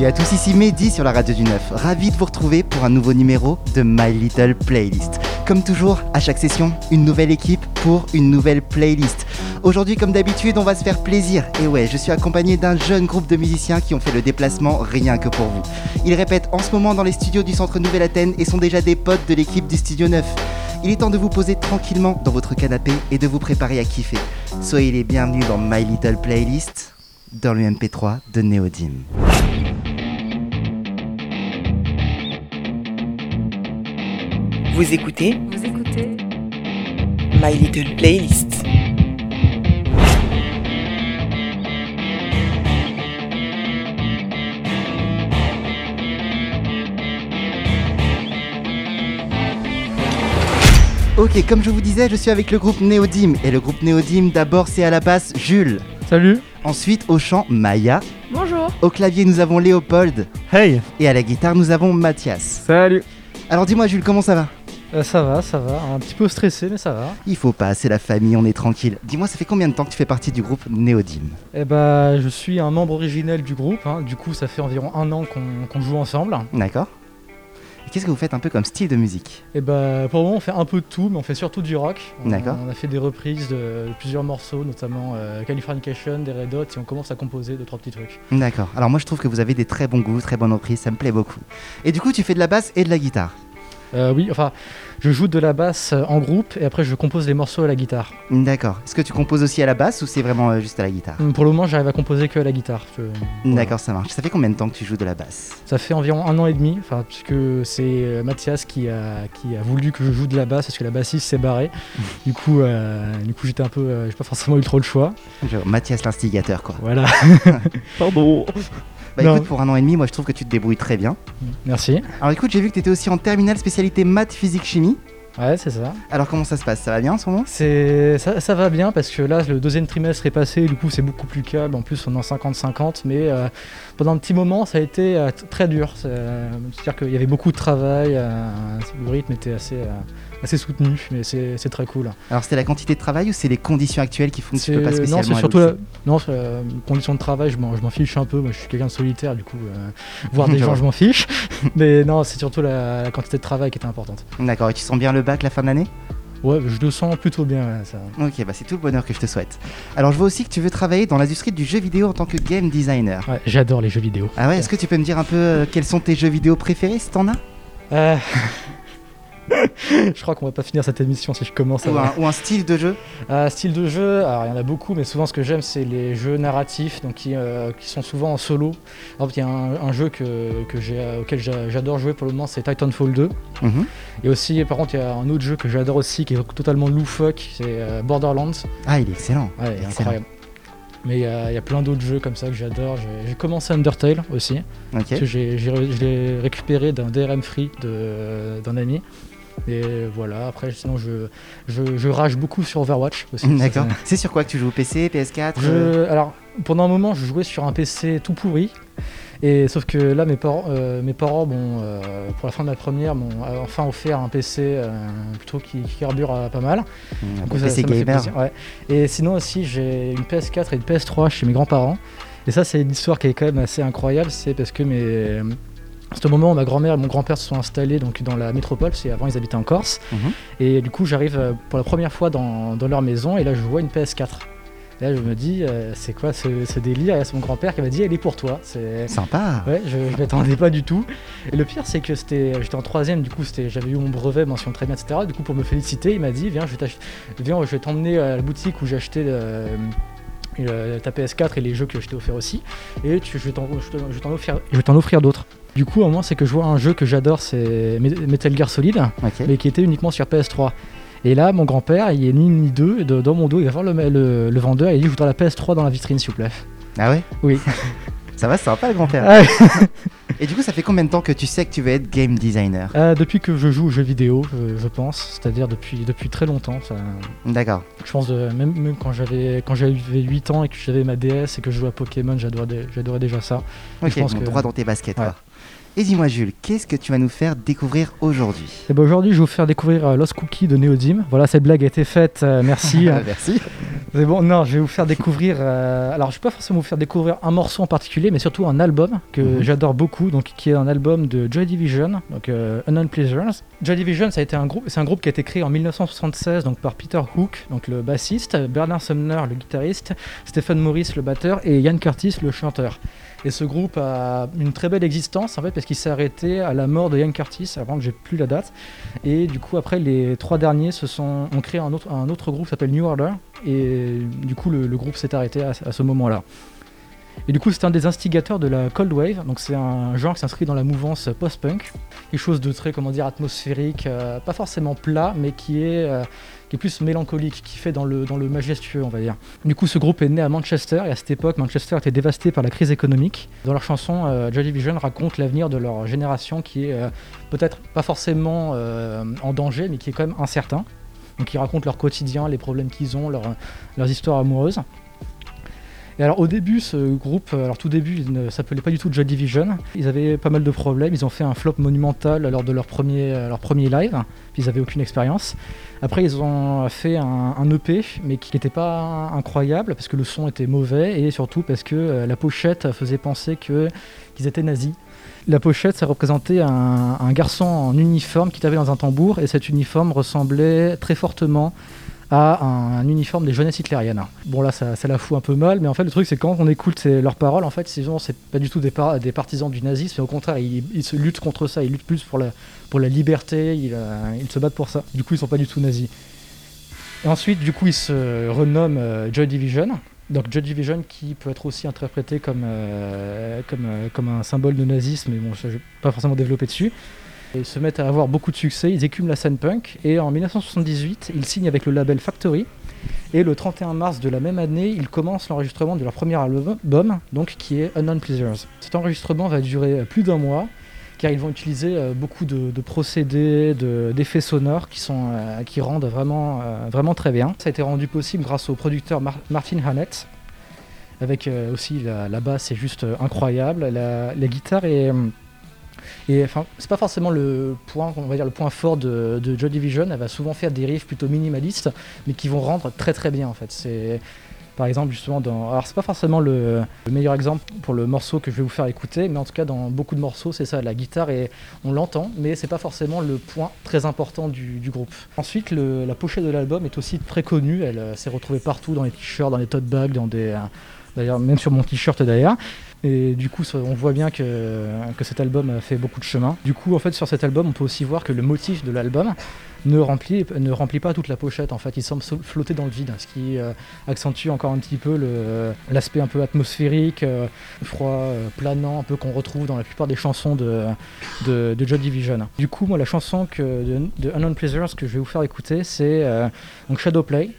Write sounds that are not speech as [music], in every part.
Salut à tous, ici Mehdi sur la radio du 9. Ravi de vous retrouver pour un nouveau numéro de My Little Playlist. Comme toujours, à chaque session, une nouvelle équipe pour une nouvelle playlist. Aujourd'hui, comme d'habitude, on va se faire plaisir. Et ouais, je suis accompagné d'un jeune groupe de musiciens qui ont fait le déplacement rien que pour vous. Ils répètent en ce moment dans les studios du Centre Nouvelle Athènes et sont déjà des potes de l'équipe du Studio 9. Il est temps de vous poser tranquillement dans votre canapé et de vous préparer à kiffer. Soyez les bienvenus dans My Little Playlist, dans le MP3 de Neodim. Vous écoutez Vous écoutez My Little Playlist. Ok, comme je vous disais, je suis avec le groupe Neodim. Et le groupe Neodim, d'abord, c'est à la basse Jules. Salut. Ensuite, au chant, Maya. Bonjour. Au clavier, nous avons Léopold. Hey. Et à la guitare, nous avons Mathias. Salut. Alors dis-moi, Jules, comment ça va? Euh, ça va, ça va. Un petit peu stressé, mais ça va. Il faut pas, c'est la famille, on est tranquille. Dis-moi, ça fait combien de temps que tu fais partie du groupe Neodim Eh bah, je suis un membre originel du groupe. hein. Du coup, ça fait environ un an qu'on qu'on joue ensemble. D'accord Et qu'est-ce que vous faites un peu comme style de musique Et bah, pour le moment, on fait un peu de tout, mais on fait surtout du rock. On- D'accord. On a fait des reprises de plusieurs morceaux, notamment euh, Californication, des Red Hot, et on commence à composer deux trois petits trucs. D'accord. Alors moi, je trouve que vous avez des très bons goûts, très bonnes reprises, ça me plaît beaucoup. Et du coup, tu fais de la basse et de la guitare Euh, oui, enfin, je joue de la basse euh, en groupe, et après, je compose les morceaux à la guitare. D'accord. Est-ce que tu composes aussi à la basse ou c'est vraiment euh, juste à la guitare Hum, Pour le moment, j'arrive à composer que à la guitare. Je- voilà. D'accord, ça marche. Ça fait combien de temps que tu joues de la basse? Ça fait environ un an et demi, enfin, puisque c'est euh, Mathias qui a, qui a voulu que je joue de la basse parce que la bassiste s'est barrée. [laughs] du coup, euh, du coup j'étais un peu, euh, j'ai pas forcément eu trop le choix. Genre, Mathias l'instigateur, quoi. Voilà. [laughs] Pardon. Bah Non. écoute, pour un an et demi, moi je trouve que tu te débrouilles très bien. Merci. Alors écoute, j'ai vu que tu étais aussi en terminale spécialité maths, physique, chimie. Ouais, c'est ça. Alors comment ça se passe? Ça va bien en ce moment? C'est, ça, ça va bien parce que là, le deuxième trimestre est passé, du coup, c'est beaucoup plus calme. En plus, on est en 50-50, mais euh, pendant un petit moment, ça a été euh, très dur. Euh, C'est-à-dire qu'il y avait beaucoup de travail, euh, le rythme était assez, assez soutenu, mais c'est, c'est très cool. Alors c'était la quantité de travail ou c'est les conditions actuelles qui font que tu C'est- peux pas non, spécialement c'est aller surtout la... non, c'est condition de travail, je m'en, fiche un peu. Moi, je suis quelqu'un de solitaire, du coup, euh, [laughs] voir des gens, je m'en fiche. [laughs] Mais non, c'est surtout la, la quantité de travail qui était importante. D'accord, et tu sens bien le bac la fin de l'année? Ouais, je le sens plutôt bien, ça. Ok, bah c'est tout le bonheur que je te souhaite. Alors je vois aussi que tu veux travailler dans l'industrie du jeu vidéo en tant que game designer. Ouais, j'adore les jeux vidéo. Ah ouais, est-ce que tu peux me dire un peu euh, quels sont tes jeux vidéo préférés si t'en as? Euh, [laughs] je crois qu'on va pas finir cette émission si je commence à. ou un, ou un style de jeu [laughs] Euh, style de jeu, alors il y en a beaucoup, mais souvent ce que j'aime c'est les jeux narratifs, donc qui, euh, qui sont souvent en solo. Exemple, il y a un, un jeu que, que euh, auquel j'a- j'adore jouer pour le moment, c'est Titanfall 2. Mhm. Et aussi, par contre, il y a un autre jeu que j'adore aussi, qui est totalement loufoque, c'est euh, Borderlands. Ah, il est excellent. Ouais, il est Excellent. incroyable. Mais il y a plein d'autres jeux comme ça que j'adore. J'ai, commencé Undertale aussi, parce que j'ai, je l'ai récupéré d'un DRM free d'un ami. Et voilà, après, sinon, je, je, je rage beaucoup sur Overwatch aussi. [laughs] D'accord. C'est sur quoi que tu joues PC, PS4 Je, euh, alors, pendant un moment, je jouais sur un PC tout pourri. Et sauf que là, mes parents, euh, mes parents bon, euh, pour la fin de ma première, m'ont enfin offert un PC euh, plutôt qui, qui carbure pas mal. un Du coup, ça- PC ça gamer. plaisir, ouais. Et sinon aussi, j'ai une PS4 et une PS3 chez mes grands-parents. Et ça, c'est une histoire qui est quand même assez incroyable. C'est parce que mes... à ce moment, ma grand-mère et mon grand-père se sont installés donc, dans la métropole, parce qu'avant ils habitaient en Corse. Mhm. Et du coup, j'arrive euh, pour la première fois dans, dans leur maison et là, je vois une PS4. Et là, je me dis, euh, c'est quoi ce, ce délire? Et là, c'est mon grand-père qui m'a dit, elle est pour toi. C'est... Sympa. Ouais, je, je m'attendais pas du tout. Et le pire, c'est que c'était, j'étais en troisième, du coup, j'avais eu mon brevet, mention très bien, etc. Du coup, pour me féliciter, il m'a dit, viens, je vais, t'ach- viens, je vais t'emmener à la boutique où j'ai acheté euh, ta PS4 et les jeux que je t'ai offert aussi. Et tu- vais t'en, offrir, je vais t'en offrir d'autres. Du coup, au moment, c'est que je vois un jeu que j'adore, c'est Me- Metal Gear Solid, mais qui était uniquement sur PS3. Et là, mon grand-père, il est ni ni deux, de- dans mon dos, il va voir le, le- le vendeur et il dit, je voudrais la PS3 dans la vitrine, s'il vous plaît. Ah ouais? Oui. [laughs] Ça va, c'est sympa le grand-père. Ah, [laughs] Et du coup, ça fait combien de temps que tu sais que tu veux être game designer? Euh, depuis que je joue aux jeux vidéo, je, je pense, c'est-à-dire depuis, depuis très longtemps. ça- D'accord. je pense de- même, même quand j'avais quand j'avais 8 ans et que j'avais ma DS et que je jouais à Pokémon, j'adorais, j'adorais déjà ça. Ok, Je pense bon, que- droit dans tes baskets. Ouais. quoi. Et dis-moi, Jules, qu'est-ce que tu vas nous faire découvrir aujourd'hui? Et ben aujourd'hui, je vais vous faire découvrir euh, Lost Cookie de Neodim. Voilà, cette blague a été faite, euh, merci. [laughs] Merci. C'est bon, non, je vais vous faire découvrir. euh, alors, je vais pas forcément vous faire découvrir un morceau en particulier, mais surtout un album que Mhm. j'adore beaucoup, donc qui est un album de Joy Division, donc euh, Unknown Pleasures. Joy Division, ça a été un groupe, c'est un groupe qui a été créé en 1976, donc par Peter Hook, donc le bassiste, Bernard Sumner, le guitariste, Stephen Morris, le batteur, et Ian Curtis, le chanteur. Et ce groupe a une très belle existence en fait parce qu'il s'est arrêté à la mort de Ian Curtis, avant que j'ai plus la date. Et du coup après les trois derniers se sont ont créé un autre, un autre groupe qui s'appelle New Order et du coup le, groupe s'est arrêté à, à ce moment-là. Et du coup c'est un des instigateurs de la Cold Wave, donc c'est un genre qui s'inscrit dans la mouvance post-punk, quelque chose de très comment dire atmosphérique, euh, pas forcément plat mais qui est euh, qui est plus mélancolique, qui fait dans le, majestueux, on va dire. Du coup, ce groupe est né à Manchester, et à cette époque, Manchester était dévasté par la crise économique. Dans leur chanson, euh, Joy Division raconte l'avenir de leur génération qui est euh, peut-être pas forcément euh, en danger, mais qui est quand même incertain. Donc, ils racontent leur quotidien, les problèmes qu'ils ont, leur- leurs histoires amoureuses. Alors au début, ce groupe, alors tout début, il ne s'appelait pas du tout Joy Division. Ils avaient pas mal de problèmes. Ils ont fait un flop monumental lors de leur premier, leur premier live. Ils n'avaient aucune expérience. Après, ils ont fait un, EP, mais qui n'était pas incroyable parce que le son était mauvais et surtout parce que euh, la pochette faisait penser qu'ils étaient nazis. La pochette, ça représentait un, un garçon en uniforme qui tapait dans un tambour et cet uniforme ressemblait très fortement à un, un uniforme des jeunesses hitlériennes. Bon là, ça, la fout un peu mal, mais en fait, le truc, c'est quand on écoute ces- leurs paroles, en fait, c'est c'est pas du tout des, des partisans du nazisme, mais au contraire, ils, se luttent contre ça, ils luttent plus pour la, liberté, ils, euh, ils se battent pour ça. Du coup, ils sont pas du tout nazis. Et ensuite, du coup, ils se renomment euh, Joy Division. Donc Joy Division qui peut être aussi interprété comme, euh, comme, un symbole de nazisme, mais bon, je vais pas forcément développer dessus. Ils se mettent à avoir beaucoup de succès, ils écument la scène punk, et en 1978, ils signent avec le label Factory, et le 31 mars de la même année, ils commencent l'enregistrement de leur premier album, donc, qui est Unknown Pleasures. Cet enregistrement va durer plus d'un mois, car ils vont utiliser euh, beaucoup de, procédés, de- d'effets sonores qui, sont, euh, qui rendent vraiment, euh, vraiment très bien. Ça a été rendu possible grâce au producteur Mar- Martin Hannett, avec euh, aussi la, basse, c'est juste euh, incroyable. La, la guitare est. et enfin, c'est pas forcément le point, on va dire le point fort de, de Joy Division. Elle va souvent faire des riffs plutôt minimalistes, mais qui vont rendre très très bien en fait. C'est par exemple justement dans, alors c'est pas forcément le, le meilleur exemple pour le morceau que je vais vous faire écouter, mais en tout cas dans beaucoup de morceaux c'est ça. La guitare et on l'entend, mais c'est pas forcément le point très important du, groupe. Ensuite, la pochette de l'album est aussi très connue. Elle euh, s'est retrouvée partout dans les t-shirts, dans les tote bags, dans des, euh, d'ailleurs même sur mon t-shirt d'ailleurs. Et du coup, on voit bien que, cet album a fait beaucoup de chemin. Du coup, en fait, sur cet album, on peut aussi voir que le motif de l'album ne remplit, ne remplit pas toute la pochette. En fait, il semble flotter dans le vide, ce qui euh, accentue encore un petit peu le- l'aspect un peu atmosphérique, euh, froid, euh, planant, un peu qu'on retrouve dans la plupart des chansons de, de, Division. Du coup, moi, la chanson que, de, Unknown Pleasures que je vais vous faire écouter, c'est euh, donc Shadowplay.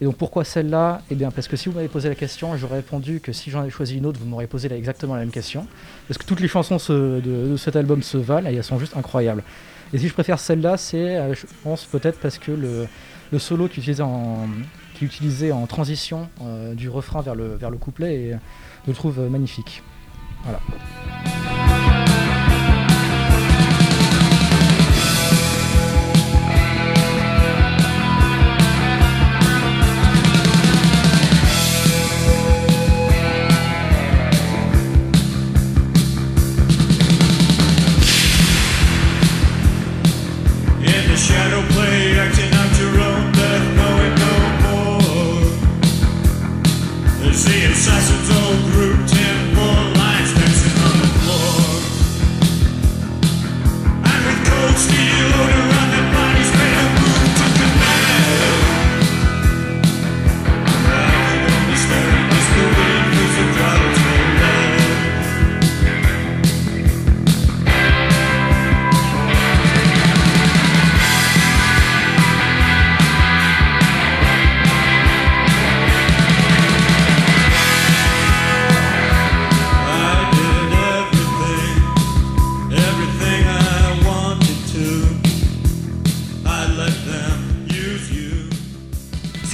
Et donc pourquoi celle-là? Eh bien parce que si vous m'avez posé la question, j'aurais répondu que si j'en ai choisi une autre, vous m'aurez posé exactement la même question. Parce que toutes les chansons de, cet album se valent et elles sont juste incroyables. Et si je préfère celle-là, c'est, euh, je pense peut-être parce que le, solo qui utilisé en, en transition euh, du refrain vers le, vers le couplet, et, je le trouve euh, magnifique. Voilà.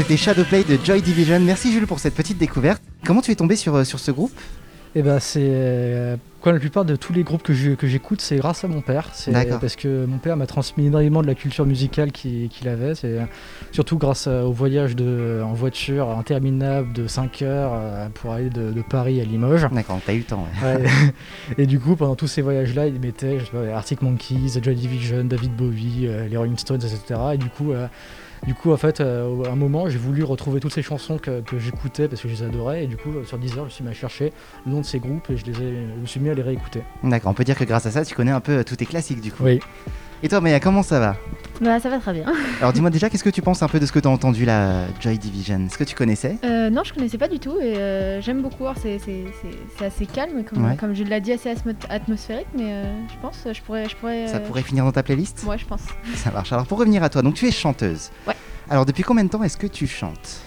C'était Shadowplay de Joy Division. Merci Jules pour cette petite découverte. Comment tu es tombé sur, euh, sur ce groupe? Et bah c'est euh, quand la plupart de tous les groupes que j'écoute, c'est grâce à mon père. C'est parce que mon père m'a transmis énormément de la culture musicale qu'il avait. C'est euh, surtout grâce à- au voyage de, en voiture interminable de 5 heures euh, pour aller de, de Paris à Limoges. D'accord, t'as eu le temps. ouais. Ouais. [laughs] Et du coup, pendant tous ces voyages-là, il mettait je sais pas, Arctic Monkeys, Joy Division, David Bowie, euh, les Rolling Stones, etc. Et du coup, euh, du coup en fait, euh, à un moment, j'ai voulu retrouver toutes ces chansons que, que j'écoutais parce que je les adorais. Et du coup, sur Deezer, je me suis mis à chercher le nom de ces groupes et je, les ai, je me suis mis à les réécouter. D'accord, on peut dire que grâce à ça, tu connais un peu euh, tous tes classiques du coup. Oui. Et toi, Maya, comment ça va Bah ça va très bien. [laughs] Alors dis-moi déjà, qu'est-ce que tu penses un peu de ce que t'as entendu là, Joy Division? Est-ce que tu connaissais? Euh, non, je connaissais pas du tout et euh, j'aime beaucoup. C'est, assez calme, comme, Ouais. comme je l'ai dit, assez atmosphérique, mais euh, je pense, je pourrais, je pourrais. Ça pourrait finir dans ta playlist? Ouais, je pense. Ça marche. Alors pour revenir à toi, donc tu es chanteuse. Ouais. Alors depuis combien de temps est-ce que tu chantes?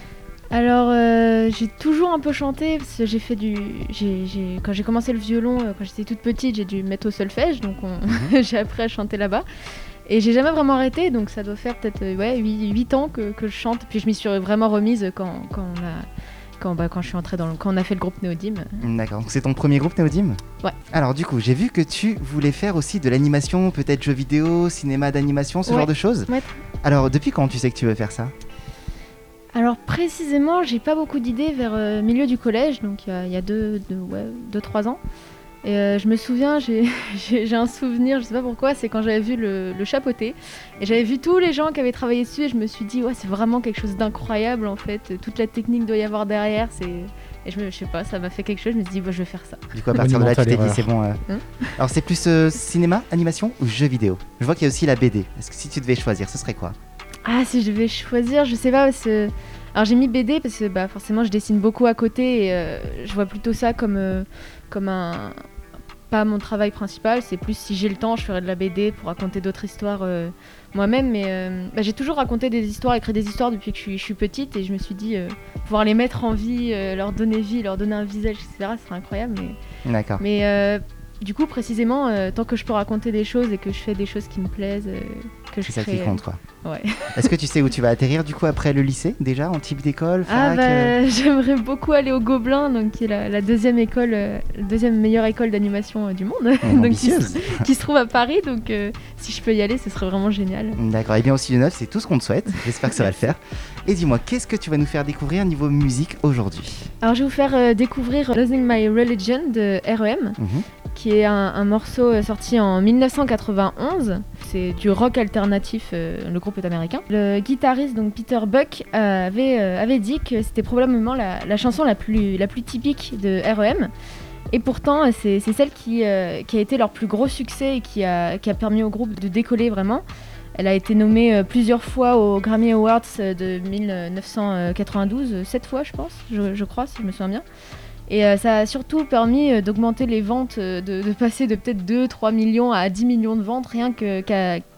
Alors, euh, j'ai toujours un peu chanté parce que j'ai fait du. J'ai, j'ai- Quand j'ai commencé le violon, euh, quand j'étais toute petite, j'ai dû me mettre au solfège, donc on- [laughs] j'ai appris à chanter là-bas. Et j'ai jamais vraiment arrêté, donc ça doit faire peut-être euh, ouais, 8, ans que, que je chante. Puis je m'y suis vraiment remise quand, quand, on a, quand, bah, quand je suis entrée dans le, quand on a fait le groupe Néodyme. D'accord, donc c'est ton premier groupe Néodyme Ouais. Alors du coup, j'ai vu que tu voulais faire aussi de l'animation, peut-être jeux vidéo, cinéma d'animation, ce Ouais. genre de choses. Ouais. Alors depuis quand tu sais que tu veux faire ça? Alors précisément, j'ai pas beaucoup d'idées vers euh, milieu du collège, donc il y a- il y a 2-3 deux, deux, ouais, deux, trois ans. Et euh, je me souviens, [laughs] j'ai un souvenir, je sais pas pourquoi, c'est quand j'avais vu le, le chapeauté. Et j'avais vu tous les gens qui avaient travaillé dessus et je me suis dit, ouais, c'est vraiment quelque chose d'incroyable en fait. Toute la technique doit y avoir derrière. Et je, me, je sais pas, ça m'a fait quelque chose, je me suis dit, bah, je vais faire ça. Du coup, à partir de là, tu t'es dit, c'est bon. euh. Hein Alors c'est plus euh, cinéma, animation ou jeux vidéo? Je vois qu'il y a aussi la BD. Est-ce que si tu devais choisir, ce serait quoi? Ah, si je devais choisir, je sais pas. Parce que... Alors j'ai mis BD parce que bah, forcément je dessine beaucoup à côté et euh, je vois plutôt ça comme, euh, comme un. Pas mon travail principal, c'est plus si j'ai le temps, je ferai de la BD pour raconter d'autres histoires euh, moi-même. Mais bah, j'ai toujours raconté des histoires, écrit des histoires depuis que je suis, je suis petite et je me suis dit pouvoir les mettre en vie, leur donner vie, leur donner un visage, etc. Ce serait incroyable. Mais, D'accord. mais du coup, précisément, tant que je peux raconter des choses et que je fais des choses qui me plaisent, que je C'est ça qui compte quoi. Ouais. [laughs] Est-ce que tu sais où tu vas atterrir du coup après le lycée déjà en type d'école Ah bah euh [laughs] j'aimerais beaucoup aller au Gobelin, donc qui est la, la deuxième école, euh, la deuxième meilleure école d'animation euh, du monde, euh, [laughs] donc qui, se- qui se trouve à Paris. Donc euh, si je peux y aller, ce serait vraiment génial. D'accord, et bien aussi le 9, c'est tout ce qu'on te souhaite. J'espère que ça va le faire. Et dis-moi, qu'est-ce que tu vas nous faire découvrir niveau musique aujourd'hui? Alors je vais vous faire euh, découvrir Losing My Religion de REM, Mhm. qui est un, un morceau euh, sorti en 1991. C'est du rock alternatif, euh, le groupe est américain. Le guitariste, donc Peter Buck, avait, euh, avait dit que c'était probablement la, la chanson la plus, la plus typique de REM. Et pourtant, euh, c'est celle qui, qui a été leur plus gros succès et qui a, qui a permis au groupe de décoller vraiment. Elle a été nommée plusieurs fois aux Grammy Awards de 1992, euh, sept fois je pense, je crois si je me souviens bien. Et euh, ça a surtout permis euh, d'augmenter les ventes, euh, de, passer de peut-être 2-3 millions à 10 millions de ventes rien que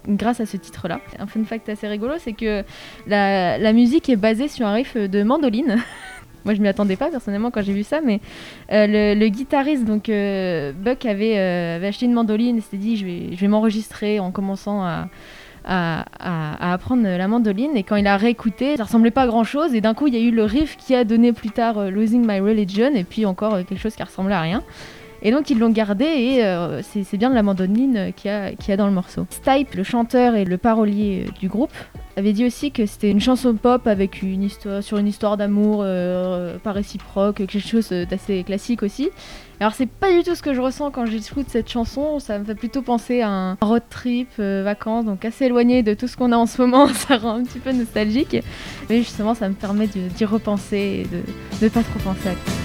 grâce à ce titre-là. Un fun fact assez rigolo, c'est que la, musique est basée sur un riff de mandoline. [laughs] Moi, je m'y attendais pas personnellement quand j'ai vu ça, mais le, guitariste, donc Buck, avait, acheté une mandoline et s'était dit je vais m'enregistrer en commençant à, à, apprendre la mandoline. Et quand il a réécouté, ça ressemblait pas grand chose. Et d'un coup, il y a eu le riff qui a donné plus tard euh, Losing My Religion, et puis encore euh, quelque chose qui ressemblait à rien. Et donc ils l'ont gardé et euh, c'est bien de la mandoline qu'il y, a- a dans le morceau. Stipe, le chanteur et le parolier euh, du groupe, avait dit aussi que c'était une chanson pop avec une histoire sur une histoire d'amour euh, pas réciproque, quelque chose d'assez classique aussi. Alors c'est pas du tout ce que je ressens quand j'écoute cette chanson, ça me fait plutôt penser à un road trip, vacances, donc assez éloigné de tout ce qu'on a en ce moment, [laughs] ça rend un petit peu nostalgique. Mais justement ça me permet d'y repenser et de ne pas trop penser à tout.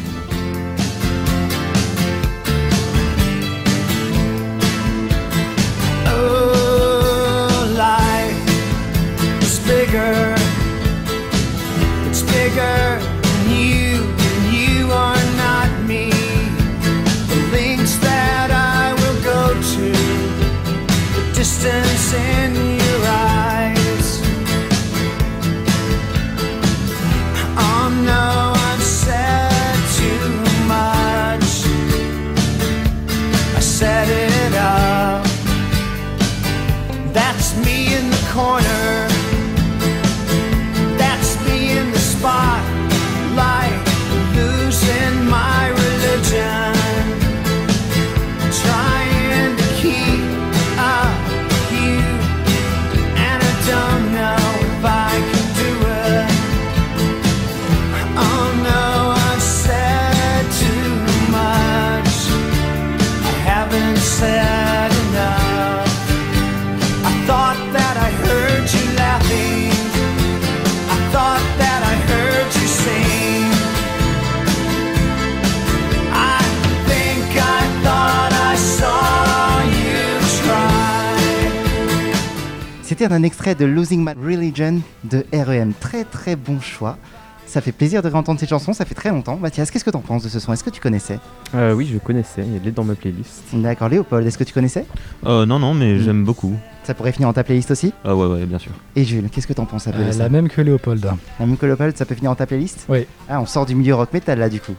C'était un extrait de Losing My Religion de REM. Très très bon choix. Ça fait plaisir de réentendre cette chanson, ça fait très longtemps. Mathias, qu'est-ce que t'en penses de ce son? Est-ce que tu connaissais? Euh, oui, je connaissais, il est dans ma playlist. D'accord, Léopold, est-ce que tu connaissais? Euh, non, non, mais Mm. j'aime beaucoup. Ça pourrait finir dans ta playlist aussi? Ah ouais, ouais, bien sûr. Et Jules, qu'est-ce que t'en penses de Euh, la même que Léopold. La même que Léopold, ça peut finir dans ta playlist? Oui. Ah, on sort du milieu rock metal là du coup.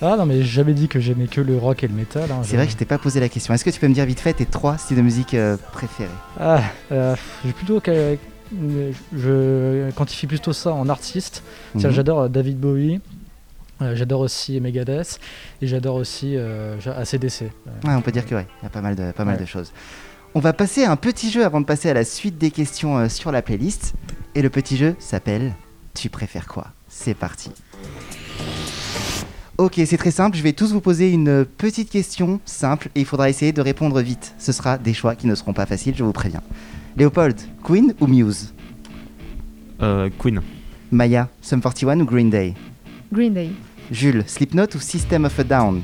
Ah non, mais j'ai jamais dit que j'aimais que le rock et le métal. hein, C'est vrai que je t'ai pas posé la question. Est-ce que tu peux me dire vite fait tes trois styles de musique euh, préférés? Ah, euh, j'ai plutôt. que- Je quantifie plutôt ça en artiste. Mhm. J'adore euh, David Bowie, euh, j'adore aussi Megadeth et j'adore aussi euh, ACDC. Euh, Ouais, on peut dire que ouais, il y a pas mal de, pas mal Ouais. de choses. On va passer à un petit jeu avant de passer à la suite des questions euh, sur la playlist. Et le petit jeu s'appelle Tu préfères quoi? C'est parti. Ok, c'est très simple. Je vais tous vous poser une petite question simple et il faudra essayer de répondre vite. Ce sera des choix qui ne seront pas faciles, je vous préviens. Léopold, Queen ou Muse Euh, Queen. Maya, Sum 41 ou Green Day Green Day. Jules, Slipknot ou System of a Down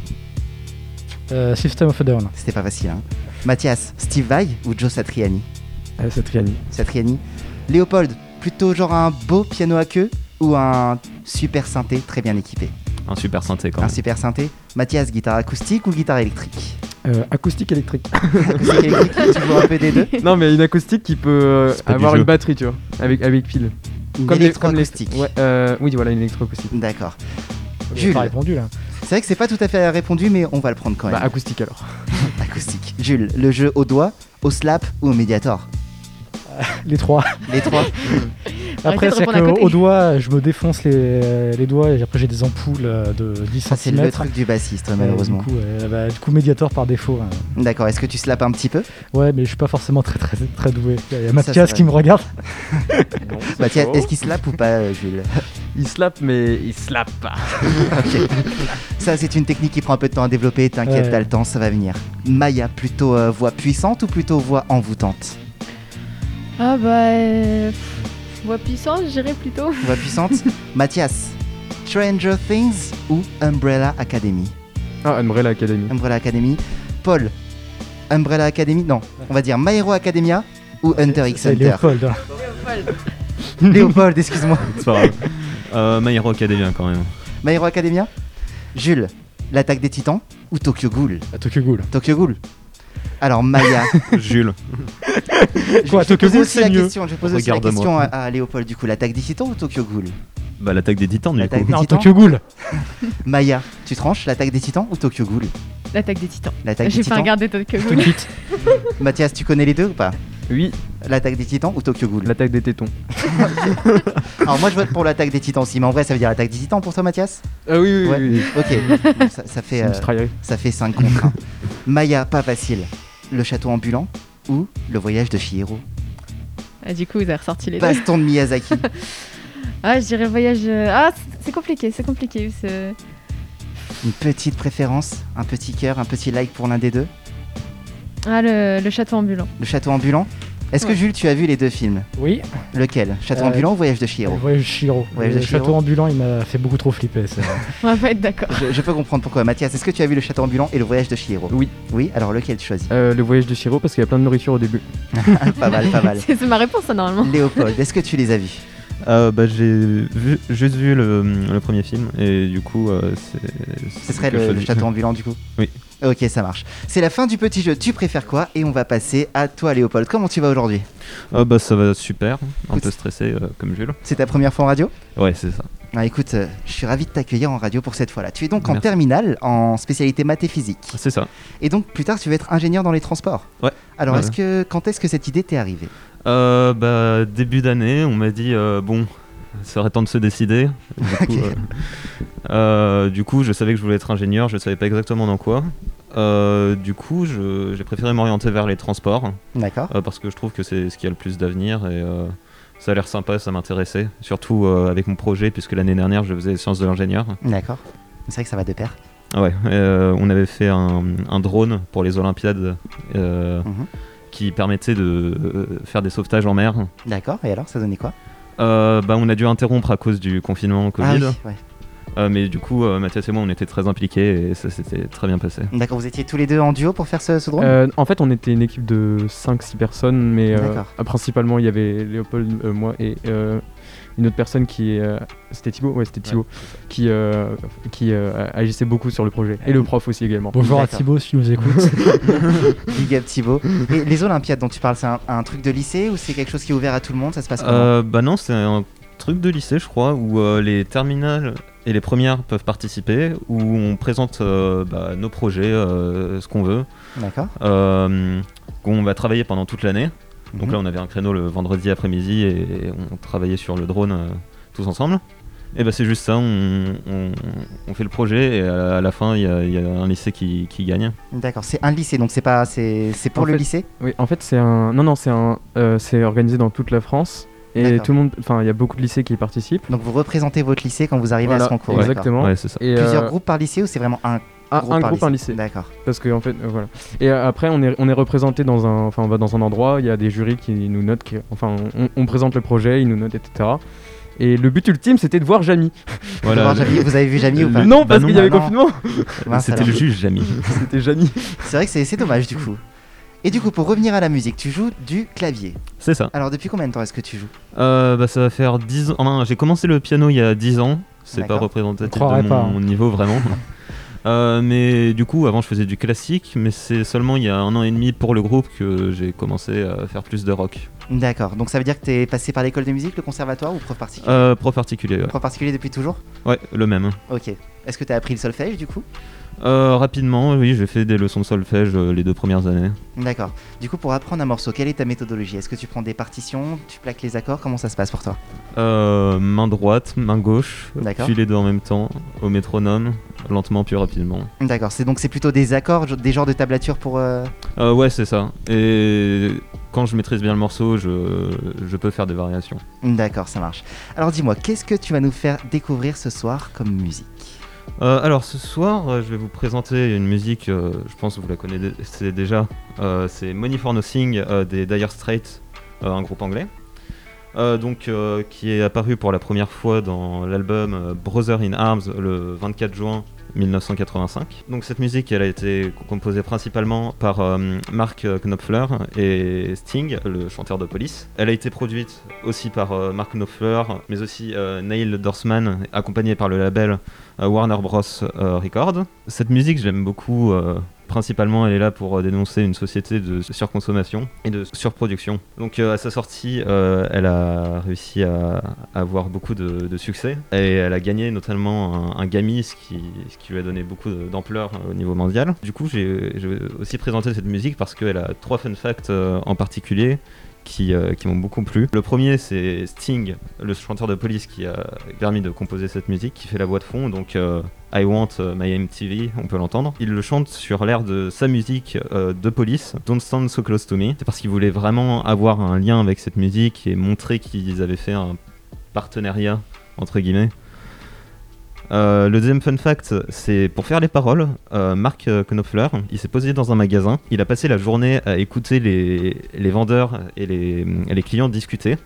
euh, System of a Down. C'était pas facile, hein. Mathias, Steve Vai ou Joe Satriani Euh, c'est Triani. Satriani. Léopold, plutôt genre un beau piano à queue ou un super synthé très bien équipé Un super synthé quand Un même. super synthé. Mathias, guitare acoustique ou guitare électrique? Euh, acoustique électrique. [laughs] Acoustique électrique, tu joues un peu des deux? Non, mais une acoustique qui peut euh, avoir jeu. une batterie, tu vois, avec, avec pile. Une Comme les- électroacoustique. Ouais, euh, oui, voilà, une électroacoustique. D'accord. Jules. pas répondu là. C'est vrai que c'est pas tout à fait répondu, mais on va le prendre quand même. Bah, acoustique alors. [laughs] Acoustique. Jules, le jeu au doigt, au slap ou au médiator? Les trois. Les trois [laughs] Après, c'est répondre à que côté. au doigt, je me défonce les, les doigts et après j'ai des ampoules euh, de 10 Ça, c'est le truc du bassiste, malheureusement. Du coup, euh, bah, du coup, médiator par défaut. hein. D'accord, est-ce que tu slaps un petit peu? Ouais, mais je suis pas forcément très très très doué. Il y a Mathias qui me regarde. [laughs] Mathias, est-ce qu'il slappe ou pas, euh, Jules? Il slap, mais il slap pas. [laughs] Ça, c'est une technique qui prend un peu de temps à développer. T'inquiète, Ouais. t'as le temps, ça va venir. Maya, plutôt euh, voix puissante ou plutôt voix envoûtante? Ah bah. euh, voix puissante, je dirais plutôt. [laughs] Voix puissante Mathias, Stranger Things ou Umbrella Academy? Ah, Umbrella Academy. Umbrella Academy. Paul, Umbrella Academy Non, on va dire My Hero Academia ou Hunter x C'est Hunter Léopold. hein. [laughs] Léopold, excuse-moi. C'est pas grave. Euh, My Hero Academia quand même. My Hero Academia Jules, l'attaque des titans ou Tokyo Ghoul? À Tokyo Ghoul. Tokyo Ghoul. Alors Maya, [laughs] Jules. je Quoi, vais Tokyo poser Ghoul, c'est mieux. question. Je vais poser aussi la question à, à Léopold du coup. L'attaque des titans ou Tokyo Ghoul? Bah l'attaque des titans du L'attaque coup. des Non, titans Tokyo Ghoul. [laughs] Maya, tu tranches l'attaque des titans ou Tokyo Ghoul? L'attaque des titans. L'attaque des J'ai pas titans. regardé Tokyo Ghoul. Mathias, tu connais les deux ou pas? Oui, L'attaque des titans ou Tokyo Ghoul? L'attaque des tétons. [laughs] Alors moi je vote pour l'attaque des titans aussi, mais en vrai ça veut dire l'attaque des titans pour toi Mathias? Ah oui, oui, Ouais. oui. oui. Ok, Bon, ça, ça fait, [laughs] euh, ça fait 5 contre 1. Maya, pas facile. Le château ambulant ou le voyage de Shihiro Ah, du coup, vous avez ressorti les deux. Baston de Miyazaki. [laughs] Ah, je dirais voyage. euh, Ah, c'est- c'est compliqué, c'est compliqué. c'est- Une petite préférence, un petit cœur, un petit like pour l'un des deux? Ah, le, le château ambulant. Le château ambulant Est-ce que. Jules, tu as vu les deux films? Oui. Lequel? Château Euh, ambulant ou voyage de Le Shihiro voyage de Shiro. Voyage de le Chihiro. château ambulant, il m'a fait beaucoup trop flipper. ça. [laughs] On va pas être d'accord. je, je peux comprendre pourquoi. Mathias, est-ce que tu as vu le château ambulant et le voyage de Shihiro Oui. Oui, alors lequel tu choisis? Euh, le voyage de Shiro parce qu'il y a plein de nourriture au début. [laughs] Pas mal, pas mal. C'est [laughs] c'est ma réponse, ça, normalement. Léopold, est-ce que tu les as vus? Euh, bah j'ai vu, juste vu le, le premier film et du coup euh, c'est. Ce serait le, le château ambulant du coup Oui. Ok, ça marche. C'est la fin du petit jeu. Tu préfères quoi Et on va passer à toi, Léopold. Comment tu vas aujourd'hui Ah bah ça va super, un Écoute. peu stressé euh, comme Jules. C'est ta première fois en radio Ouais c'est ça. Ah, Écoute, euh, je suis ravi de t'accueillir en radio pour cette fois-là. Tu es donc en terminale en spécialité maths et physique. C'est ça. Et donc plus tard, tu vas être ingénieur dans les transports. Ouais. Alors, Ouais, est-ce que quand est-ce que cette idée t'est arrivée? Euh, bah début d'année on m'a dit euh, bon ça serait temps de se décider. Du [laughs] coup, Ok. euh, euh, du coup je savais que je voulais être ingénieur, je savais pas exactement dans quoi. Euh, du coup je- j'ai préféré m'orienter vers les transports. D'accord. Euh, parce que je trouve que c'est ce qui a le plus d'avenir et euh, ça a l'air sympa, ça m'intéressait. Surtout euh, avec mon projet, puisque l'année dernière je faisais sciences de l'ingénieur. D'accord. C'est vrai que ça va de pair. Ouais, euh, on avait fait un, un drone pour les Olympiades euh, Mhm. Qui permettait de euh, faire des sauvetages en mer. D'accord, et alors ça donnait quoi? Euh, bah, on a dû interrompre à cause du confinement Covid. Ah oui, ouais. Euh, mais du coup, euh, Mathias et moi, on était très impliqués et ça s'était très bien passé. D'accord, vous étiez tous les deux en duo pour faire ce, ce drone Euh, en fait, on était une équipe de 5-6 personnes, mais principalement, il y avait Léopold, euh, moi et euh, une autre personne qui. euh, c'était Thibaut Ouais, c'était Thibaut. qui euh, qui euh, agissait beaucoup sur le projet. Et le prof aussi également. Bonjour à. Thibaut si tu nous écoutes. [laughs] Big up Thibaut. Et les Olympiades dont tu parles, c'est un, un truc de lycée ou c'est quelque chose qui est ouvert à tout le monde? Ça se passe comment? Euh, bah non, c'est un truc de lycée, je crois, où euh, les terminales et les premières peuvent participer, où on présente euh, bah, nos projets, euh, ce qu'on veut, D'accord. euh, qu'on va travailler pendant toute l'année. Donc Mhm. là, on avait un créneau le vendredi après-midi et on travaillait sur le drone euh, tous ensemble. Et bah c'est juste ça, on, on- on fait le projet et à la fin, il y, a- il y a un lycée qui, qui gagne. D'accord, c'est un lycée, donc c'est pas, c'est, c'est pour En le fait- lycée? Oui, en fait, c'est un. Non, non, c'est un. euh, c'est organisé dans toute la France. Et tout le monde. Enfin, il y a beaucoup de lycées qui y participent. Donc vous représentez votre lycée quand vous arrivez à ce concours. exactement. Ouais, c'est ça. Et, Plusieurs euh, groupes par lycée ou c'est vraiment un un, groupe un par groupe, un lycée. D'accord. Parce que en fait, euh, voilà. Et euh, après, on est, on est représenté dans un, enfin, on va dans un endroit, il y a des jurys qui nous notent, qui- enfin, on, on présente le projet, ils nous notent, etc. Et le but ultime, c'était de voir Jamie. [laughs] Voilà. Jamy, vous avez vu Jamy ou pas non, bah parce non, qu'il y avait bah non. confinement. C'était le juge, Jamy. [laughs] c'était Jamie. C'est vrai que c'est, c'est dommage du coup. Et du coup, pour revenir à la musique, tu joues du clavier. c'est ça. Alors depuis combien de temps est-ce que tu joues? Euh, bah, ça va faire 10 ans. enfin, j'ai commencé le piano il y a 10 ans. C'est pas représentatif de pas, mon niveau vraiment. [laughs] Euh, mais du coup, avant je faisais du classique, mais c'est seulement il y a un an et demi pour le groupe que j'ai commencé à faire plus de rock. D'accord, donc ça veut dire que tu es passé par l'école de musique, le conservatoire ou prof particulier? Euh, prof particulier, ouais. Prof particulier depuis toujours? Ouais, le même. Ok. Est-ce que tu as appris le solfège du coup? Euh, rapidement, oui, j'ai fait des leçons de solfège euh, les deux premières années. D'accord. Du coup, pour apprendre un morceau, quelle est ta méthodologie? Est-ce que tu prends des partitions, tu plaques les accords? Comment ça se passe pour toi? Euh, main droite, main gauche, puis les deux en même temps, au métronome, lentement puis rapidement. D'accord, c'est donc c'est plutôt des accords, des genres de tablature pour. euh, Euh, ouais, c'est ça. Et quand je maîtrise bien le morceau, je, je peux faire des variations. D'accord, ça marche. Alors dis-moi, qu'est-ce que tu vas nous faire découvrir ce soir comme musique? Euh, alors ce soir, euh, je vais vous présenter une musique, euh, je pense que vous la connaissez déjà. C'est Money for Nothing des Dire Straits, un groupe anglais. Donc, qui est apparu pour la première fois dans l'album Brother in Arms le 24 juin 1985. Donc cette musique, elle a été composée principalement par euh, Mark Knopfler et Sting, le chanteur de Police. Elle a été produite aussi par euh, Mark Knopfler, mais aussi euh, Neil Dorsman, accompagné par le label euh, Warner Bros. euh, Records. Cette musique, j'aime beaucoup. Principalement, elle est là pour euh, dénoncer une société de surconsommation et de surproduction. Donc, euh, à sa sortie, euh, elle a réussi à, avoir beaucoup de, succès et elle a gagné notamment un, un ce qui, ce qui lui a donné beaucoup d'ampleur au niveau mondial. Du coup, j'ai aussi présenté cette musique parce qu'elle a trois fun facts en particulier qui, euh, qui m'ont beaucoup plu. Le premier, c'est Sting, le chanteur de police qui a permis de composer cette musique, qui fait la voix de fond. Donc, euh, I Want euh, My MTV, on peut l'entendre. Il le chante sur l'air de sa musique de police, Don't Stand So Close to Me. C'est parce qu'il voulait vraiment avoir un lien avec cette musique et montrer qu'ils avaient fait un partenariat, entre guillemets. Euh, le deuxième fun fact, c'est pour faire les paroles, euh, Mark euh, Knopfler, il s'est posé dans un magasin, il a passé la journée à écouter les, vendeurs et les, clients discuter,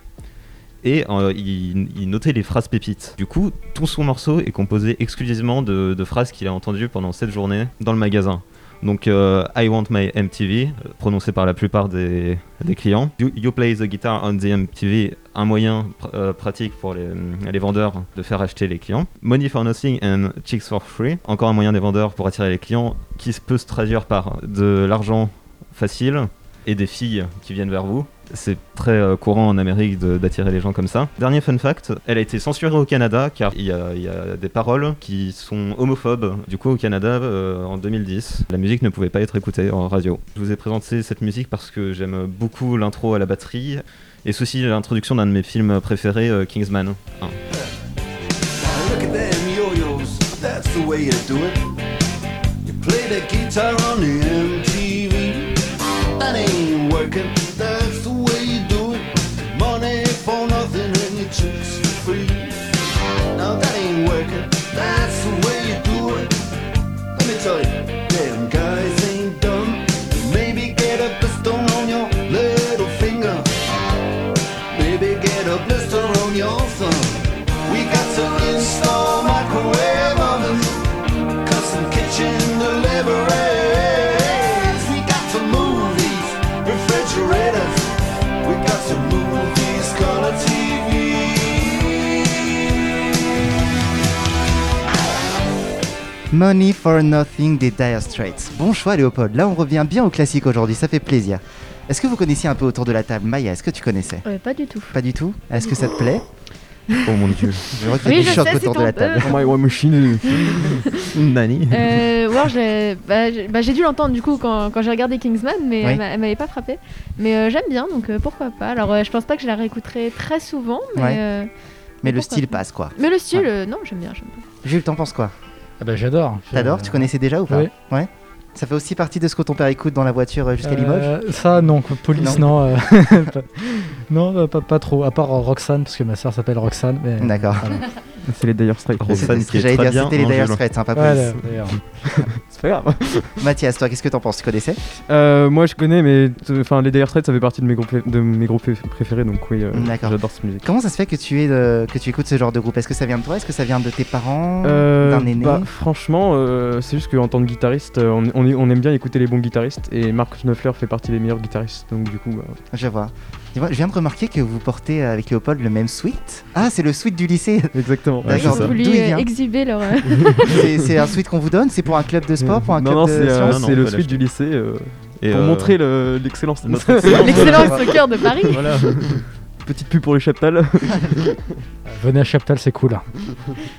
et il, notait les phrases pépites. Du coup, tout son morceau est composé exclusivement de phrases qu'il a entendues pendant cette journée dans le magasin. Donc, euh, I want my MTV, prononcé par la plupart des, clients. You, play the guitar on the MTV, un moyen euh, pratique pour les, les vendeurs de faire acheter les clients. Money for nothing and chicks for free, encore un moyen des vendeurs pour attirer les clients, qui peut se traduire par de l'argent facile et des filles qui viennent vers vous. C'est très euh, courant en Amérique d'attirer les gens comme ça. Dernier fun fact, elle a été censurée au Canada car il y a, des paroles qui sont homophobes. Du coup, au Canada, euh, en 2010, la musique ne pouvait pas être écoutée en radio. Je vous ai présenté cette musique parce que j'aime beaucoup l'intro à la batterie et aussi l'introduction d'un de mes films préférés, euh, Kingsman 1. Look at them yo-yos, that's the way you do it. You play the guitar on the MTV. That ain't working, that's Money for Nothing des Dire Straits. Bon choix Léopold, là on revient bien au classique aujourd'hui, ça fait plaisir. Est-ce que vous connaissiez un peu autour de la table Maya, est-ce que tu connaissais? Ouais, pas du tout. Pas du tout? Est-ce que ça te plaît? Oh mon dieu. Je vois qu'il y a Oui, des chocs autour de la table. Oh my War Machine. [laughs] Nani. Euh, War, bah, j'ai bah, j'ai dû l'entendre du coup quand, quand j'ai regardé Kingsman, mais Oui. elle m'a- elle m'avait pas frappé. Mais euh, j'aime bien, donc euh, pourquoi pas. Alors euh, je pense pas que je la réécouterai très souvent, mais, Ouais. euh, Mais le style pas. passe quoi. mais le style, Ouais. euh, non, j'aime bien, j'aime bien. Jules, t'en penses quoi? Ah bah j'adore. T'adores Je- Tu connaissais déjà ou pas Oui. Ouais Ça fait aussi partie de ce que ton père écoute dans la voiture euh, jusqu'à Limoges Euh, Ça non, police non. euh, [laughs] non, euh, pas, pas trop. À part euh, Roxane, parce que ma soeur s'appelle Roxane. mais- D'accord. voilà. [laughs] C'est les Dire Straits. Roxane qui est très bien c'était les Dire. Straits, hein, pas d'ailleurs. [laughs] C'est pas grave. Mathias, toi, qu'est-ce que t'en penses Tu connaissais? Euh, moi je connais, mais enfin les Dire Straits ça fait partie de mes groupes, de mes groupes pré- préférés, donc oui, euh, D'accord. j'adore cette musique. Comment ça se fait que tu, es de- que tu écoutes ce genre de groupe? Est-ce que ça vient de toi? Est-ce que ça vient de tes parents? Euh, D'un aîné? bah, franchement, euh, c'est juste qu'en tant que guitariste, euh, on, on est- on aime bien écouter les bons guitaristes et Mark Knopfler fait partie des meilleurs guitaristes, donc du coup, bah, Je vois. Dis-moi, je viens de remarquer que vous portez euh, avec Léopold le même sweat. Ah, c'est le sweat du lycée. [laughs] exactement. Ils D'accord. c'est ça. ont voulu exhiber leur. euh, [laughs] C'est c'est un sweat qu'on vous donne C'est pour un club de sport Pour un non, club non, de c'est euh, Non, c'est le suite du lycée euh, Et, pour euh, montrer le- l'excellence. notre [laughs] excellence. L'excellence soccer de Paris. Voilà. Petite pub pour les chaptals. [laughs] Venez à Chaptal, c'est cool.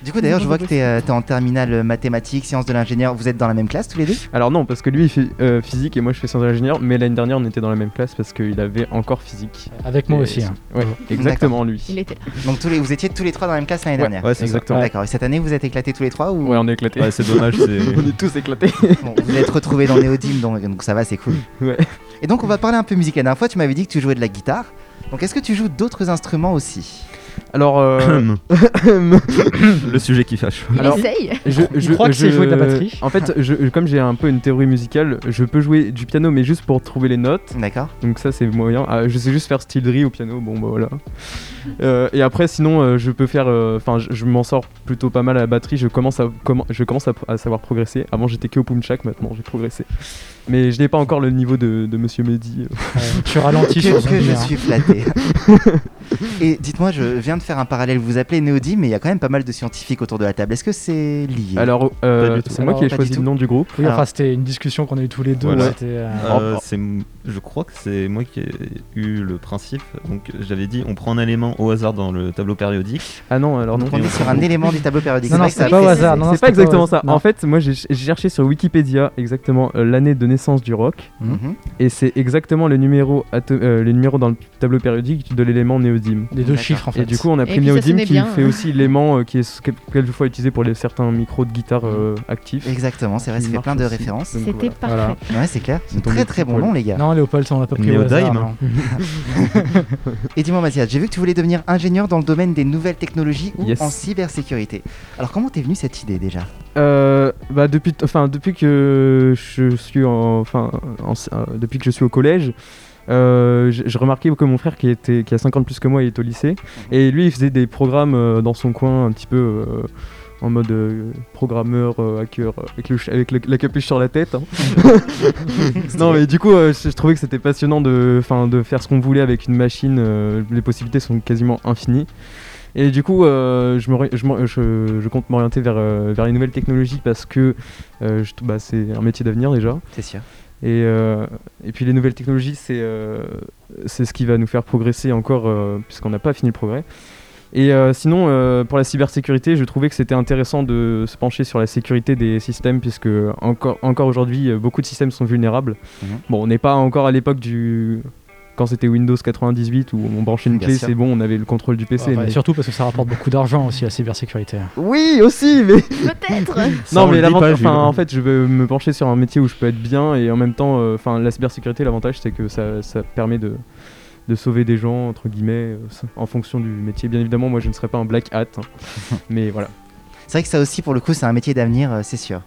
Du coup, d'ailleurs, je vois que t'es euh, t'es en terminale euh, mathématiques, sciences de l'ingénieur. Vous êtes dans la même classe tous les deux? Alors non, parce que lui il fait euh, physique et moi je fais sciences d'ingénieur, mais l'année dernière on était dans la même classe parce qu'il avait encore physique. Avec moi Et- aussi. hein. Ouais, exactement lui. Il était là. Donc, tous les, vous étiez tous les trois dans la même classe l'année Ouais, dernière Ouais, c'est. Exactement. D'accord. Et cette année, vous êtes éclatés tous les trois ou? Ouais, on est éclatés. Ouais, c'est dommage, c'est. [laughs] on est tous éclatés. Bon, Vous êtes retrouvés dans Néodyme, donc, donc ça va, c'est cool. Ouais. Et donc, on va parler un peu musique. La dernière fois, tu m'avais dit que tu jouais de la guitare. Donc, est-ce que tu joues d'autres instruments aussi? Alors, euh, [coughs] le sujet qui fâche. Alors- essaye. je, Il croit que c'est jouer de la batterie. En fait, je, comme j'ai un peu une théorie musicale, je peux jouer du piano, mais juste pour trouver les notes. D'accord. Donc ça, c'est moyen. Ah, je sais juste faire style drill au piano. Bon, bah voilà. Euh, et après, sinon, euh, je peux faire. Enfin, je, je m'en sors plutôt pas mal à la batterie. Je commence à, je commence à, à savoir progresser. Avant, j'étais que au punchak. Maintenant, j'ai progressé. Mais je n'ai pas encore le niveau de, de Monsieur Mehdi. Euh, tu ralentis sur que, son que je lumière. suis flatté. [laughs] [laughs] Et dites-moi, je viens de faire un parallèle. Vous appelez Néodyme, mais il y a quand même pas mal de scientifiques autour de la table. Est-ce que c'est lié Alors, euh, c'est moi qui ai choisi le nom du groupe. Oui, Alors- enfin, c'était une discussion qu'on a eu tous les deux. Voilà. Euh, Euh, c'est m- je crois que c'est moi qui ai eu le principe. Donc j'avais dit on prend un élément au hasard dans le tableau périodique. Ah non, alors non. Donc on est sur un élément du tableau périodique. Non, non, c'est pas au hasard. non, non, c'est pas exactement ça. En fait, moi j'ai cherché sur Wikipédia exactement euh, l'année de naissance du rock Mhm. et c'est exactement le numéro, euh, le numéro dans le tableau périodique de l'élément néodyme. les deux chiffres en fait. Et du coup, on a pris sonnait qui bien, fait hein. aussi [laughs] l'élément euh, qui est quel- quelquefois utilisé pour les, certains micros de guitare euh, actifs. Exactement, c'est vrai, ça fait plein de aussi. références. C'était voilà. parfait. Voilà. Ouais, c'est clair. Très très bon nom, les gars. Non, Léopold, on l'a pas pris hasard. non. [laughs] Et dis-moi, Mathias, j'ai vu que tu voulais devenir ingénieur dans le domaine des nouvelles technologies ou Yes. en cybersécurité. Alors, comment t'es venue cette idée déjà? Euh, bah depuis, enfin depuis que je suis en, enfin en- euh, depuis que je suis au collège, euh, je, je remarquais que mon frère qui était qui a 50 plus que moi il est au lycée et lui il faisait des programmes euh, dans son coin un petit peu euh, en mode programmeur hacker avec, le, avec le- la capuche sur la tête. hein. [laughs] non mais du coup je, je trouvais que c'était passionnant de, de faire ce qu'on voulait avec une machine. les possibilités sont quasiment infinies. Et du coup, euh, je, me, je, me- je- je compte m'orienter vers, vers les nouvelles technologies parce que euh, bah, c'est un métier d'avenir déjà. C'est sûr. Et, euh, et puis les nouvelles technologies, c'est euh, c'est ce qui va nous faire progresser encore, euh, puisqu'on n'a pas fini le progrès. Et euh, sinon, euh, pour la cybersécurité, je trouvais que c'était intéressant de se pencher sur la sécurité des systèmes, puisque encore, encore aujourd'hui, beaucoup de systèmes sont vulnérables. Mhm. Bon, on n'est pas encore à l'époque du... Quand c'était Windows 98 où on branchait une Bien clé, sûr. c'est bon, on avait le contrôle du PC. Ouais, mais- Surtout parce que ça rapporte beaucoup d'argent aussi la cybersécurité. Oui, aussi, mais Peut-être. [laughs] Non, on mais l'avantage, enfin, en fait, je veux me pencher sur un métier où je peux être bien et en même temps, euh, enfin, la cybersécurité, l'avantage, c'est que ça, ça permet de, de sauver des gens entre guillemets euh, en fonction du métier. Bien évidemment, moi, je ne serais pas un black hat, hein. [laughs] mais voilà. C'est vrai que ça aussi, pour le coup, c'est un métier d'avenir, euh, c'est sûr.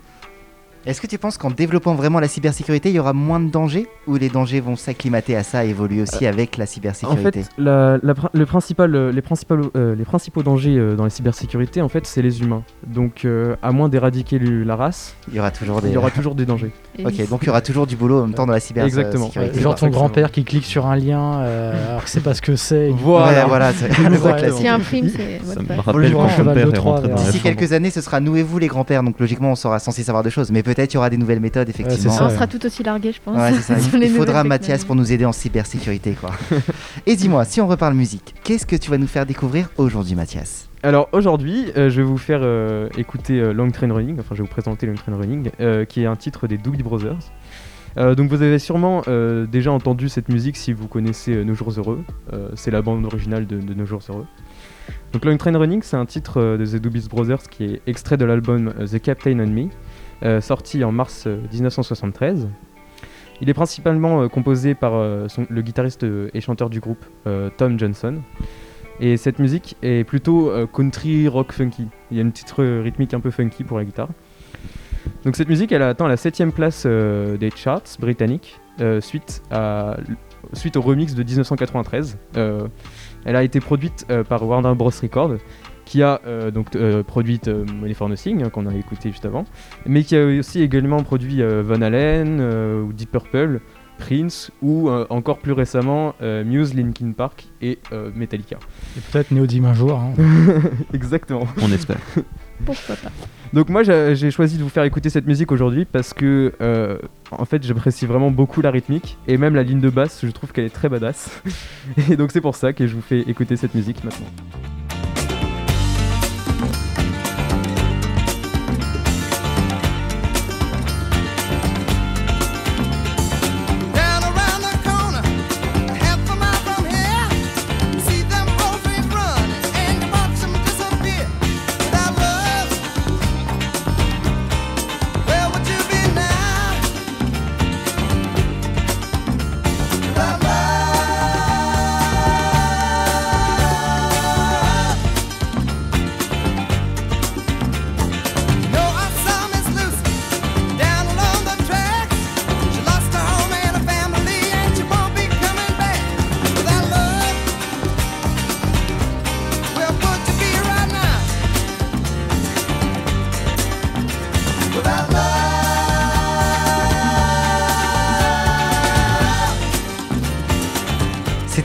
Est-ce que tu penses qu'en développant vraiment la cybersécurité, il y aura moins de dangers ou les dangers vont s'acclimater à ça et évoluer aussi avec la En cybersécurité fait, la- la prin- le principal, euh, les, principaux, euh, les principaux dangers euh, dans la cybersécurité, en fait, c'est les humains. Donc, euh, à moins d'éradiquer la race, Il y aura toujours des. il y aura [laughs] toujours des dangers. Ok, donc il y aura toujours du boulot en même temps dans la Exactement. cybersécurité. Genre ton Exactement. grand-père qui clique sur un lien euh, [laughs] alors que c'est pas ce que c'est. il- [laughs] Voilà, voilà, c'est le gros Ouais, classique. S'il y a un prime, c'est Ça me rappelle quand mon père est rentré dans D'ici quelques années, ce sera nous et vous les grands-pères, donc logiquement on sera censé savoir des choses. Mais peut-être il y aura des nouvelles méthodes, effectivement. On ça. sera tout aussi largué, je pense. Ouais, ça. [laughs] Il faudra Mathias pour nous aider en cybersécurité, quoi. [laughs] Et dis-moi, si on reparle musique, qu'est-ce que tu vas nous faire découvrir aujourd'hui, Mathias? Alors aujourd'hui, euh, je vais vous faire euh, écouter euh, Long Train Running, enfin je vais vous présenter Long Train Running, euh, qui est un titre des Doobie Brothers. Euh, donc vous avez sûrement euh, déjà entendu cette musique si vous connaissez euh, Nos Jours Heureux. Euh, c'est la bande originale de, de Nos Jours Heureux. Donc Long Train Running, c'est un titre euh, de The Doobie Brothers qui est extrait de l'album euh, The Captain and Me, sorti en mars euh, 1973. Il est principalement euh, composé par euh, le guitariste euh, et chanteur du groupe euh, Tom Johnson. Et cette musique est plutôt euh, country rock funky. Il y a une petite euh, rythmique un peu funky pour la guitare. Donc cette musique, elle a atteint la 7 place euh, des charts britanniques euh, suite, au remix de 1993. Euh, elle a été produite euh, par Warner Bros. Records, qui a euh, donc euh, produit euh, Money for Nothing, hein, qu'on a écouté juste avant, mais qui a aussi également produit euh, Van Halen euh, ou Deep Purple, Prince ou euh, encore plus récemment euh, Muse, Linkin Park et euh, Metallica. Et peut-être Néodyme un jour. hein. [laughs] Exactement. On espère. [laughs] Pourquoi pas Donc moi j'ai j'ai choisi de vous faire écouter cette musique aujourd'hui parce que euh, en fait j'apprécie vraiment beaucoup la rythmique et même la ligne de basse je trouve qu'elle est très badass [laughs] et donc c'est pour ça que je vous fais écouter cette musique maintenant.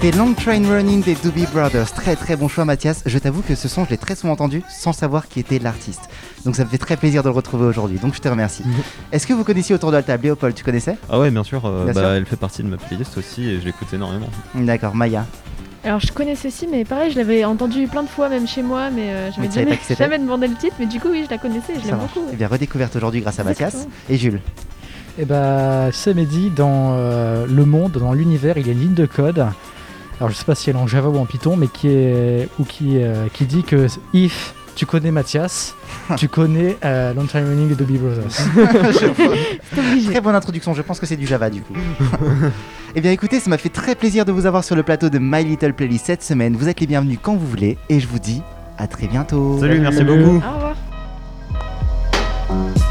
C'était Long Train Running des Doobie Brothers. Très très bon choix, Mathias. Je t'avoue que ce son, je l'ai très souvent entendu sans savoir qui était l'artiste. Donc ça me fait très plaisir de le retrouver aujourd'hui. Donc je te remercie. Est-ce que vous connaissiez autour de la table Léopold, tu connaissais? Ah ouais, bien sûr. euh, Bien bah, sûr. Elle fait partie de ma playlist aussi et je l'écoute énormément. D'accord, Maya. Alors je connais ceci, mais pareil, je l'avais entendu plein de fois, même chez moi, mais euh, j'avais jamais, jamais demandé le titre. Mais du coup, oui, je la connaissais, je Ça l'aime beaucoup. Eh bien, redécouverte aujourd'hui grâce à Mathias Exactement. et Jules. Et bah, c'est Mehdi, dans euh, le monde, dans l'univers, il y a une ligne de code alors je sais pas si elle est en Java ou en Python, mais qui, est, ou qui, euh, qui dit que if tu connais Mathias, tu connais euh, Long Time Running et Dobby Brothers. [laughs] très bonne introduction, je pense que c'est du Java du coup. [laughs] eh bien écoutez, ça m'a fait très plaisir de vous avoir sur le plateau de My Little Playlist cette semaine. Vous êtes les bienvenus quand vous voulez et je vous dis à très bientôt. Salut, merci beaucoup. Au revoir.